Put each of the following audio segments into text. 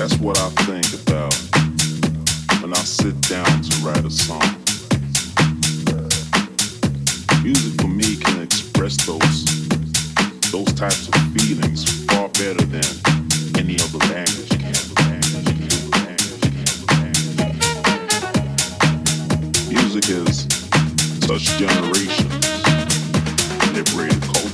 That's what I think about when I sit down to write a song. Music for me can express those those types of feelings far better than any other language can. Music is such generations, liberated culture.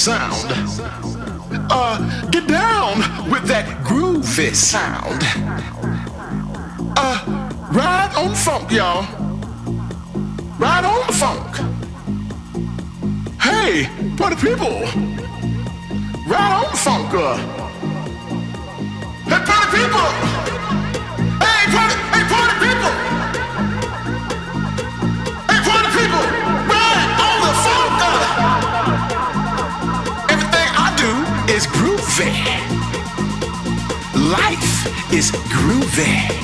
sound. Uh, get down with that groovy sound. Uh, ride on the funk, y'all. Ride on the funk. Hey, party people. there.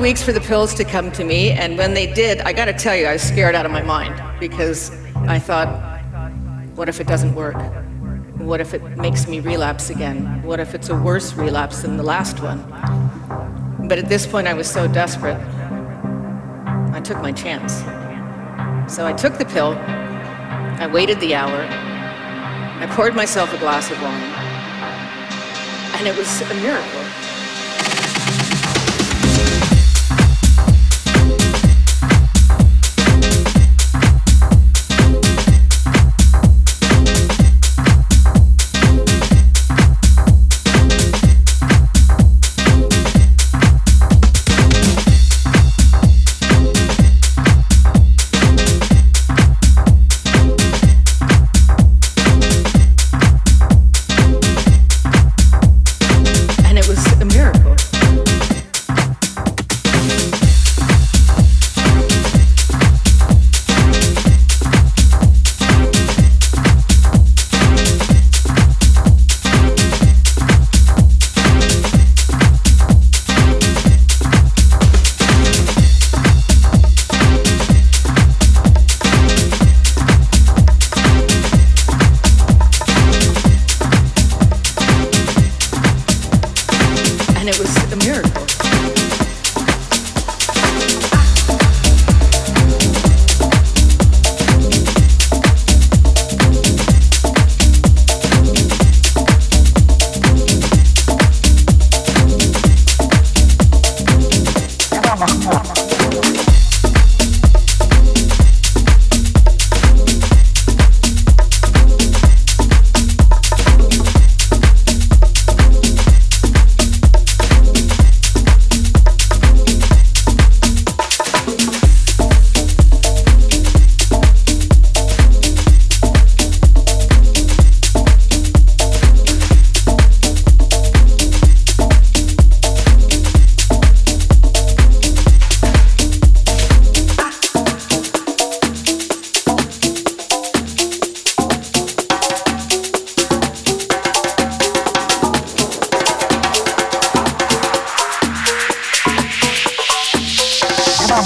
Weeks for the pills to come to me, and when they did, I gotta tell you, I was scared out of my mind because I thought, what if it doesn't work? What if it makes me relapse again? What if it's a worse relapse than the last one? But at this point, I was so desperate, I took my chance. So I took the pill, I waited the hour, I poured myself a glass of wine, and it was a miracle.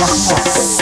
Young Ox.